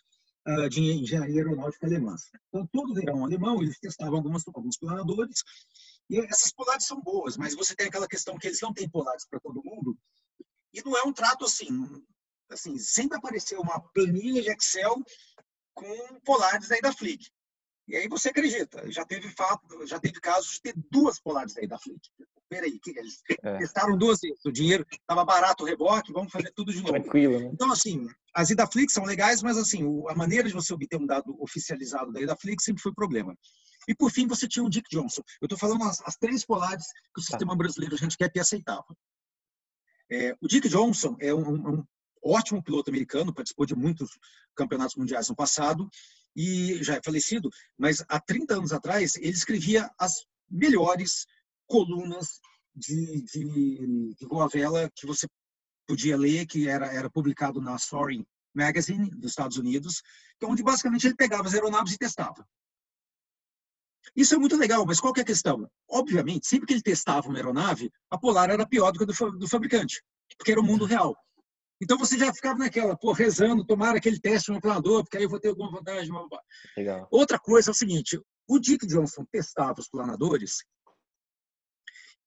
de engenharia aeronáutica alemãs. Então, todo verão alemão, eles testavam algumas, alguns planadores, e essas polares são boas, mas você tem aquela questão que eles não têm polares para todo mundo, e não é um trato assim, assim, sempre apareceu uma planilha de Excel com polares aí da Flick. E aí você acredita, já teve fato, já teve casos de ter duas polares aí da Flick. Peraí, que eles é. testaram duas vezes, o dinheiro estava barato o reboque, vamos fazer tudo de novo. Tranquilo, né? Então, assim, as Idaflix são legais, mas assim, a maneira de você obter um dado oficializado da Idaflix sempre foi problema. E por fim, você tinha o Dick Johnson. Eu estou falando as, as, três polares que o tá. sistema brasileiro de handicap aceitava. É, o Dick Johnson é um, um, ótimo piloto americano, participou de muitos campeonatos mundiais no passado e já é falecido, mas há 30 anos atrás ele escrevia as melhores colunas de, de, de Boa Vela que você podia ler, que era, era publicado na Soaring Magazine dos Estados Unidos, é onde basicamente ele pegava as aeronaves e testava. Isso é muito legal, mas qual é a questão? Obviamente, sempre que ele testava uma aeronave, a Polar era pior do que a do, do fabricante, porque era o mundo real. Então você já ficava naquela, pô, rezando, tomar aquele teste no planador, porque aí eu vou ter alguma vantagem. Legal. Outra coisa é o seguinte: o Dick Johnson testava os planadores,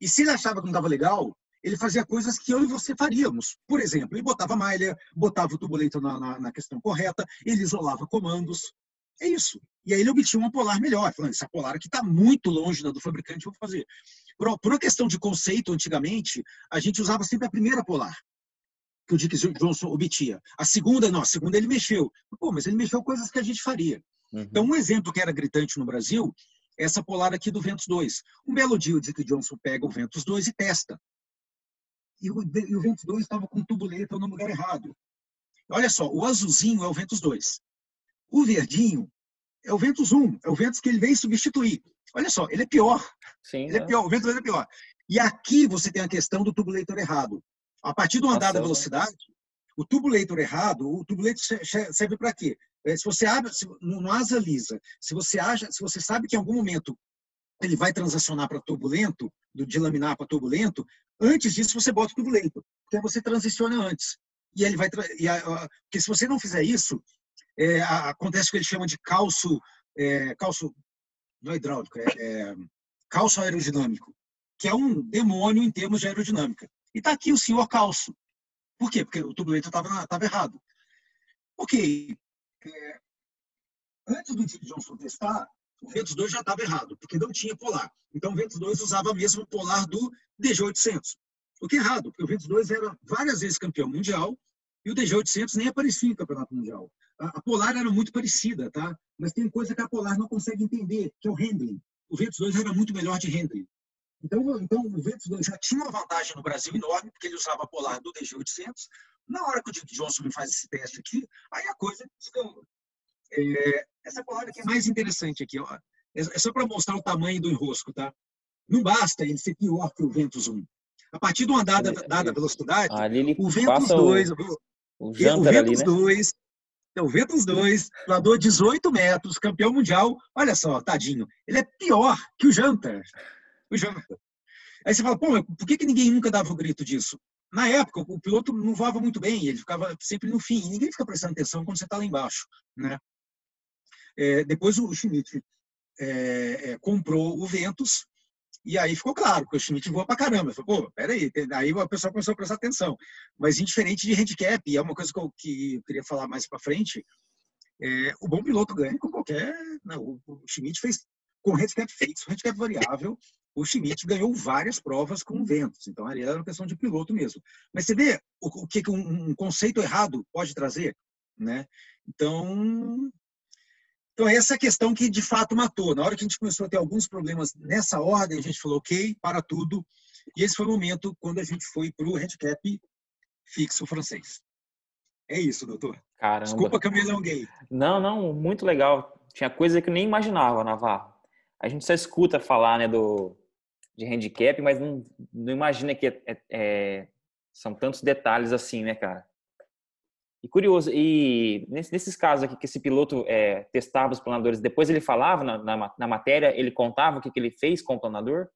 e se ele achava que não estava legal, ele fazia coisas que eu e você faríamos. Por exemplo, ele botava malha, botava o tubuleto na, na, na questão correta, ele isolava comandos. É isso. E aí ele obtinha uma polar melhor. Falando, essa polar aqui está muito longe da do fabricante, vou fazer. Por, por uma questão de conceito, antigamente, a gente usava sempre a primeira polar que o Dick Johnson obtinha. A segunda, não, a segunda ele mexeu. Pô, mas ele mexeu coisas que a gente faria. Uhum. Então, um exemplo que era gritante no Brasil essa polar aqui do Ventus 2. Um belo dia o Dick Johnson pega o Ventus 2 e testa. E o, e o Ventus 2 estava com tubuleta no lugar errado. Olha só, o azulzinho é o Ventus 2. O verdinho é o Ventus 1, é o Ventus que ele vem substituir. Olha só, ele é pior. Sim, ele é, é pior, o Ventus 2 é pior. E aqui você tem a questão do tubulator errado. A partir do andar da velocidade, o tubulator errado, o tubulator serve para quê? É, se você abre, se, no asa lisa, se você acha, se você sabe que em algum momento ele vai transacionar para turbulento, do de laminar para turbulento, antes disso você bota o turbulento, porque você transiciona antes. E ele vai, e a, porque se você não fizer isso, é, acontece o que eles chamam de calço, é, calço não é hidráulico, é, é calço aerodinâmico, que é um demônio em termos de aerodinâmica. E está aqui o senhor calço. Por quê? Porque o turbulento estava errado. Ok. É, antes do Dick Johnson testar, o Ventus 2 já estava errado, porque não tinha polar. Então o Ventus 2 usava mesmo o polar do DG800. O que é errado, porque o Ventus 2 era várias vezes campeão mundial e o DG800 nem aparecia em campeonato mundial. A, Polar era muito parecida, tá? Mas tem coisa que a Polar não consegue entender, que é o handling. O Ventus 2 era muito melhor de handling. Então, então o Ventus 2 já tinha uma vantagem no Brasil enorme, porque ele usava a Polar do DG800. Na hora que o Dick Johnson me faz esse teste aqui, aí a coisa descamba. É, essa Polar aqui é mais interessante aqui. Ó. É, é só para mostrar o tamanho do enrosco, tá? Não basta ele ser pior que o Ventus 1. A partir de uma dada, dada velocidade, o Ventus 2, o, o, o Ventus ali, né? 2, o Ventus 2, voador 18 metros, campeão mundial. Olha só, tadinho. Ele é pior que o Janta. Aí você fala, pô, por que, que ninguém nunca dava o grito disso? Na época, o piloto não voava muito bem, ele ficava sempre no fim. E ninguém fica prestando atenção quando você está lá embaixo. Né? É, depois o Schmidt é, é, comprou o Ventus, e aí ficou claro, que o Schmidt voa pra caramba. Falei, pô, peraí. Aí o pessoal começou a prestar atenção. Mas indiferente de handicap, e é uma coisa que eu, que eu queria falar mais para frente, é, o bom piloto ganha com qualquer. Não, o, Schmidt fez com handicap fixo, handicap variável. O Schmidt ganhou várias provas com ventos. Então, ali era uma questão de piloto mesmo. Mas você vê o, o que um, um conceito errado pode trazer? Né? Então, então, essa é a questão que de fato matou. Na hora que a gente começou a ter alguns problemas nessa ordem, a gente falou, ok, para tudo. E esse foi o momento quando a gente foi para o handicap fixo francês. É isso, doutor. Caramba. Desculpa que eu me alonguei. Não, não, muito legal. Tinha coisa que eu nem imaginava, Navarro. A gente só escuta falar né, do, de handicap, mas não, não imagina que é, é, é são tantos detalhes assim, né, cara? E curioso, e nesses casos aqui que esse piloto é, testava os planadores, depois ele falava na, na, na, matéria, ele contava o que, que ele fez com o planador?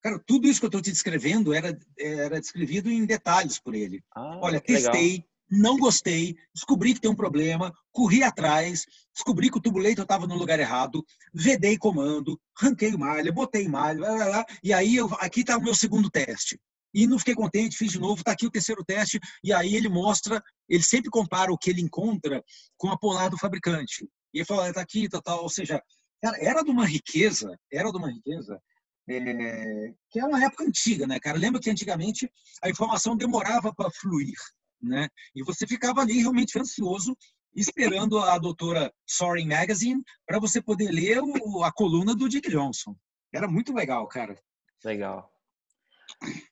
Cara, tudo isso que eu estou te descrevendo era, era descrevido em detalhes por ele. Ah, Olha, testei, legal. Não gostei, descobri que tem um problema, corri atrás, descobri que o tubuleito estava no lugar errado, vedei comando, ranquei malha, botei malha, blá, e aí eu, aqui está o meu segundo teste. E não fiquei contente, fiz de novo, está aqui o terceiro teste, e aí ele mostra, ele sempre compara o que ele encontra com a polar do fabricante. E ele fala, está aqui, tá, tal, ou seja, era de uma riqueza, era de uma riqueza é, que é uma época antiga, né, cara? Lembra que antigamente a informação demorava para fluir, né? E você ficava ali realmente ansioso esperando a doutora Soaring Magazine para você poder ler o, a coluna do Dick Johnson. Era muito legal, cara. Legal.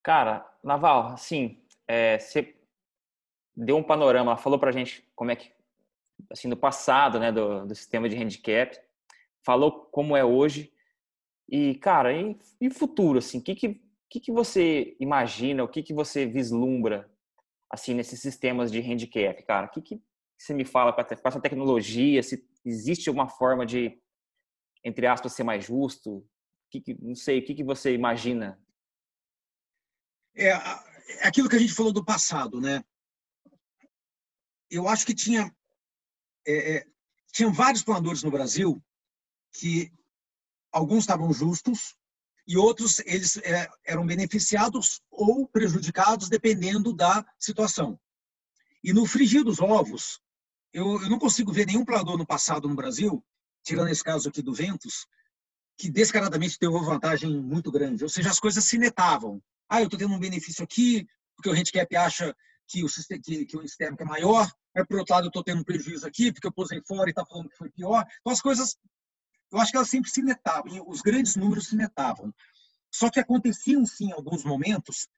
Cara, Naval, assim, é, você deu um panorama, falou pra gente como é que, assim, no passado, né, do, do sistema de handicap, falou como é hoje, e, cara, em, em futuro, assim, o que, que, que, que você imagina, o que, que você vislumbra, assim, nesses sistemas de handicap, cara? O que, que você me fala com essa tecnologia? Se existe alguma forma de, entre aspas, ser mais justo? Que que, não sei, o que, que você imagina? É, é aquilo que a gente falou do passado, né? Eu acho que tinha, é, é, tinham vários planadores no Brasil que alguns estavam justos e outros eles é, eram beneficiados ou prejudicados dependendo da situação. E no frigir dos ovos, eu, eu não consigo ver nenhum planador no passado no Brasil, tirando esse caso aqui do Ventus, que descaradamente teve uma vantagem muito grande. Ou seja, as coisas se netavam. Ah, eu estou tendo um benefício aqui, porque o handicap acha que o, sistema, que, que o sistema é maior, mas, por outro lado, eu estou tendo um prejuízo aqui, porque eu posei fora e está falando que foi pior. Então, as coisas eu acho que elas sempre se netavam, os grandes números se netavam. Só que aconteciam, sim, alguns momentos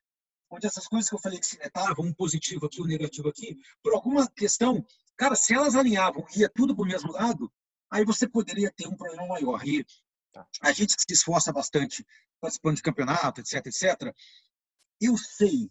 onde essas coisas que eu falei que se netavam, um positivo aqui, um negativo aqui, por alguma questão, cara, se elas alinhavam e ia tudo para o mesmo lado, aí você poderia ter um problema maior. E tá. a gente que se esforça bastante participando de campeonato, etc, etc, eu sei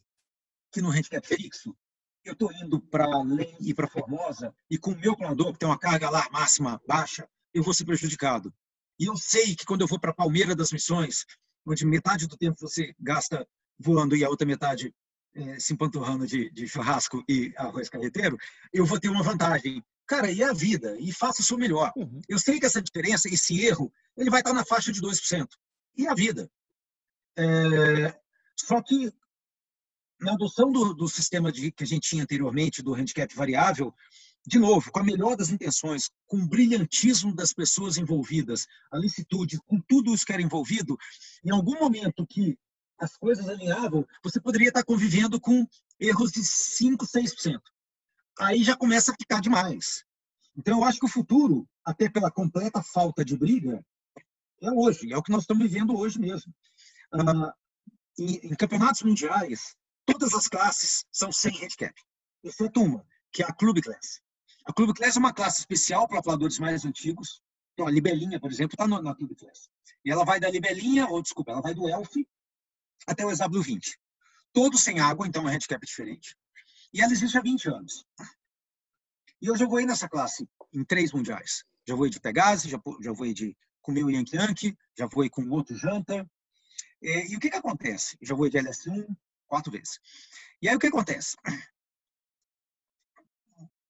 que no handicap fixo, eu estou indo para além e para Formosa, e com o meu planador, que tem uma carga lá máxima baixa, eu vou ser prejudicado. E eu sei que quando eu vou para Palmeira das Missões, onde metade do tempo você gasta voando e a outra metade é, se empanturrando de, de churrasco e arroz carreteiro, eu vou ter uma vantagem. Cara, e a vida? E faça o seu melhor. Uhum. Eu sei que essa diferença, esse erro, ele vai estar na faixa de 2%. E a vida? É... Só que na adoção do, do sistema de, que a gente tinha anteriormente, do handicap variável, de novo, com a melhor das intenções, com o brilhantismo das pessoas envolvidas, a licitude, com tudo isso que era envolvido, em algum momento que as coisas alinhavam, você poderia estar convivendo com erros de 5, 6%. Aí já começa a ficar demais. Então, eu acho que o futuro, até pela completa falta de briga, é hoje, é o que nós estamos vivendo hoje mesmo. Ah, em, em campeonatos mundiais, todas as classes são sem handicap, exceto uma, que é a Club Class. A Clube Class é uma classe especial para plaladores mais antigos. Então, a Libelinha, por exemplo, está na Clube Class. E ela vai da Libelinha, ou desculpa, ela vai do Elf até o SW20. Todos sem água, então é um handicap diferente. E ela existe há 20 anos. E eu já voei nessa classe em três mundiais. Já voei de Pegasus, já, já voei de, com meu Yankee Yankee, já voei com outro Janta. E, e o que, que acontece? Já voei de LS1 quatro vezes. E aí o que acontece?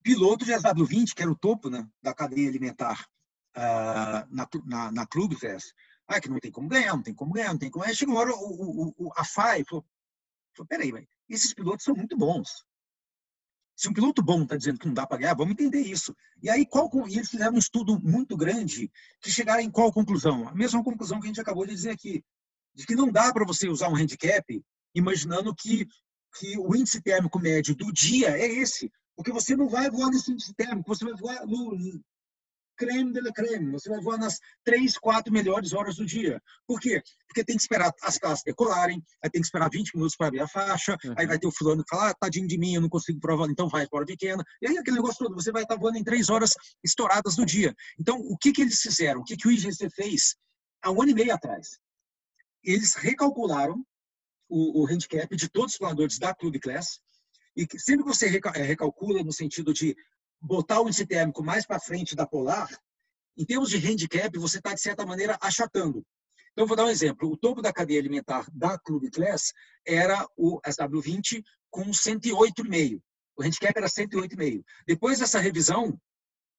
Piloto de SW20, que era o topo né, da cadeia alimentar uh, na, na, na Clube Fest. Ah, que não tem como ganhar, não tem como ganhar, não tem como ganhar. Chegou uma hora, o, o, a FAI falou, falou peraí, mas esses pilotos são muito bons. Se um piloto bom está dizendo que não dá para ganhar, vamos entender isso. E aí, qual, e eles fizeram um estudo muito grande que chegaram em qual conclusão? A mesma conclusão que a gente acabou de dizer aqui, de que não dá para você usar um handicap imaginando que, que o índice térmico médio do dia é esse. Porque você não vai voar nesse índice térmico, você vai voar no creme de la creme, você vai voar nas três, quatro melhores horas do dia. Por quê? Porque tem que esperar as classes decolarem, aí tem que esperar 20 minutos para abrir a faixa, uhum. aí vai ter o fulano que fala, ah, tadinho de mim, eu não consigo provar, então vai para hora pequena. E aí aquele negócio todo, você vai estar voando em três horas estouradas do dia. Então, o que, que eles fizeram? O que, que o IGC fez há um ano e meio atrás? Eles recalcularam o, o handicap de todos os planadores da Club Class, e sempre que você eh, recalcula no sentido de botar o índice térmico mais para frente da polar, em termos de handicap, você está, de certa maneira, achatando. Então, vou dar um exemplo. O topo da cadeia alimentar da Clube Class era o SW20 com 108,5. O handicap era 108,5. Depois dessa revisão,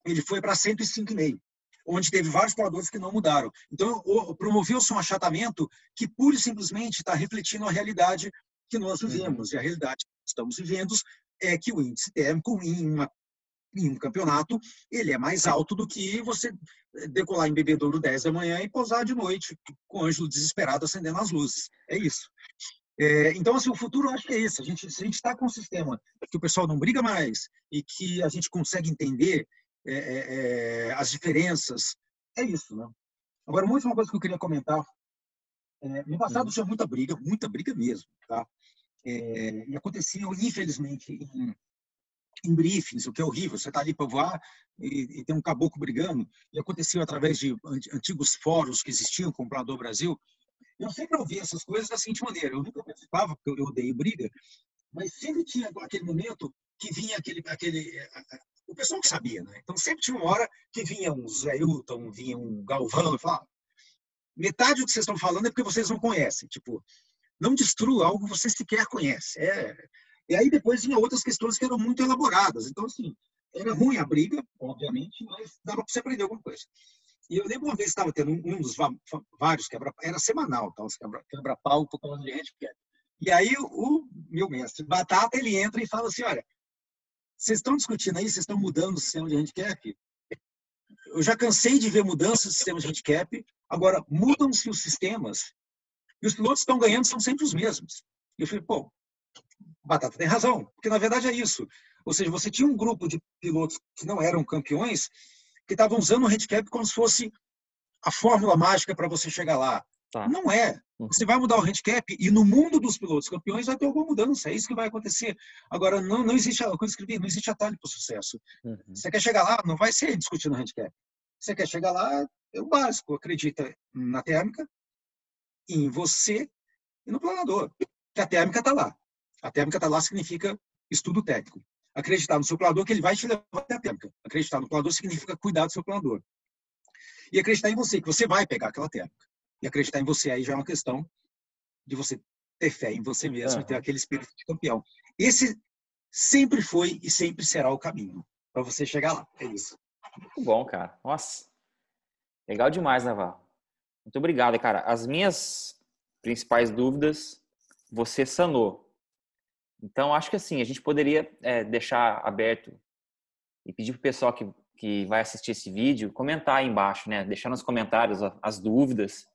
ele foi para 105,5 onde teve vários poladores que não mudaram. Então, promoveu-se um achatamento que pura e simplesmente está refletindo a realidade que nós uhum. vivemos. E a realidade estamos vivendo é que o índice térmico em, uma, em um campeonato ele é mais alto do que você decolar em bebedouro 10 da manhã e pousar de noite com o ângelo desesperado acendendo as luzes. É isso. É, então, assim, o futuro eu acho que é esse. A gente, se a gente está com um sistema que o pessoal não briga mais e que a gente consegue entender é, é, é as diferenças, é isso, né? Agora, uma última coisa que eu queria comentar. É, no passado uhum. tinha muita briga, muita briga mesmo, tá? É, e acontecia, infelizmente, em, em briefings, o que é horrível. Você está ali para voar e, e, tem um caboclo brigando. E aconteceu através de antigos fóruns que existiam, Comprador Brasil. Eu sempre ouvi essas coisas da seguinte maneira: eu nunca participava, porque eu odeio briga, mas sempre tinha aquele momento que vinha aquele, aquele o pessoal que sabia, né? Então sempre tinha uma hora que vinha um Zé Hilton, vinha um Galvão e falava: metade do que vocês estão falando é porque vocês não conhecem. Tipo, não destrua algo que você sequer conhece. É... E aí depois vinha outras questões que eram muito elaboradas. Então, assim, era ruim a briga, obviamente, mas dava para você aprender alguma coisa. E eu lembro uma vez estava tendo um dos vários quebra era semanal, tá? quebra-pau quebra por causa de gente E aí o meu mestre, Batata, ele entra e fala assim, olha, vocês estão discutindo aí, vocês estão mudando o sistema de handicap? Eu já cansei de ver mudanças no sistema de handicap. Agora, mudam-se os sistemas e os pilotos estão ganhando são sempre os mesmos. E eu falei, pô, Batata tem razão, porque na verdade é isso. Ou seja, você tinha um grupo de pilotos que não eram campeões que estavam usando o handicap como se fosse a fórmula mágica para você chegar lá. Tá. Não é. Uhum. Você vai mudar o handicap e no mundo dos pilotos campeões vai ter alguma mudança. É isso que vai acontecer. Agora, não, não existe, quando eu escrevi, não existe atalho para o sucesso. Uhum. Você quer chegar lá, não vai ser discutindo handicap. Você quer chegar lá, é o básico. Acredita na térmica, em você e no planador. Que a térmica está lá. A térmica está lá significa estudo técnico. Acreditar no seu planador que ele vai te levar até a térmica. Acreditar no planador significa cuidar do seu planador. E acreditar em você, que você vai pegar aquela térmica. E acreditar em você aí já é uma questão de você ter fé em você mesmo, uhum. ter aquele espírito de campeão. Esse sempre foi e sempre será o caminho para você chegar lá. É isso. Muito bom, cara. Nossa. Legal demais, Naval. Muito obrigado, cara. As minhas principais dúvidas você sanou. Então, acho que assim, a gente poderia é, deixar aberto e pedir para o pessoal que, que vai assistir esse vídeo comentar aí embaixo, né? Deixar nos comentários as dúvidas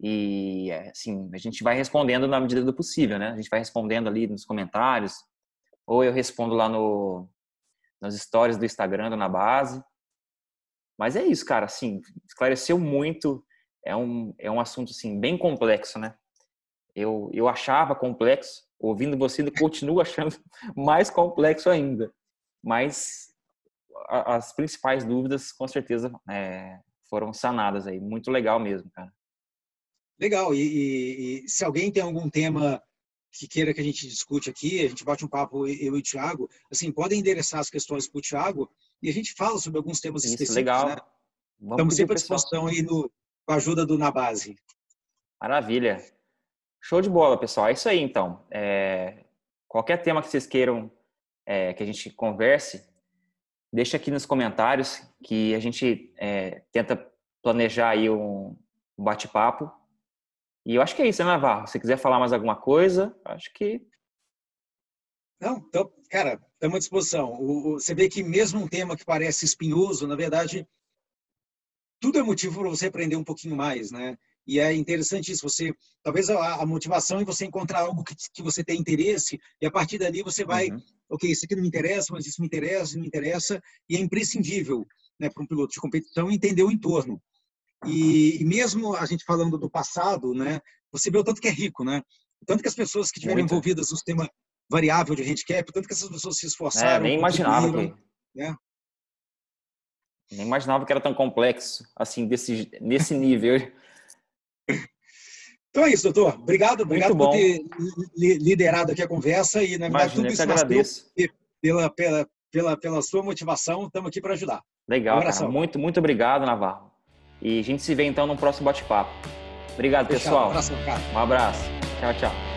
e, assim, a gente vai respondendo na medida do possível, né? A gente vai respondendo ali nos comentários ou eu respondo lá no, nas stories do Instagram, na base. Mas é isso, cara, assim, esclareceu muito, é um, é um assunto, assim, bem complexo, né? Eu, eu achava complexo, ouvindo você, continuo (laughs) achando mais complexo ainda. Mas as principais dúvidas, com certeza, é, foram sanadas aí. Muito legal mesmo, cara. Legal. E, e, e, se alguém tem algum tema que queira que a gente discute aqui, a gente bate um papo, eu e o Thiago, assim, podem endereçar as questões para o Thiago e a gente fala sobre alguns temas Isso, específicos. Legal. Né? Estamos sempre à disposição aí no, com a ajuda do Na Base. Maravilha. Show de bola, pessoal. É isso aí, então. É, qualquer tema que vocês queiram é, que a gente converse, deixa aqui nos comentários que a gente é, tenta planejar aí um bate-papo. E eu acho que é isso, né, Navarro? Se quiser falar mais alguma coisa, acho que. Não, então, cara, estamos à disposição. O, o, você vê que mesmo um tema que parece espinhoso, na verdade, tudo é motivo para você aprender um pouquinho mais, né? E é interessante isso, você talvez a, a motivação é você encontrar algo que, que você tem interesse e a partir dali você vai, uhum. ok, isso aqui não me interessa, mas isso me interessa, isso me interessa e é imprescindível, né, para um piloto de competição entender o entorno. E, e, mesmo a gente falando do passado, né, você vê o tanto que é rico, né? O tanto que as pessoas que tiveram Muito. envolvidas no sistema variável de handicap, o tanto que essas pessoas se esforçaram. É, nem imaginava né? Nem imaginava que era tão complexo, assim, desse, nesse (laughs) nível. Então é isso, doutor. Obrigado, obrigado por ter liderado aqui a conversa e, na verdade, tudo isso agradeço. Pela, pela, pela, pela sua motivação. Estamos aqui para ajudar. Legal, um Muito, muito obrigado, Navarro. E a gente se vê então no próximo bate-papo. Obrigado, Fechado. pessoal. Um abraço, cara. Um abraço. Tchau, tchau.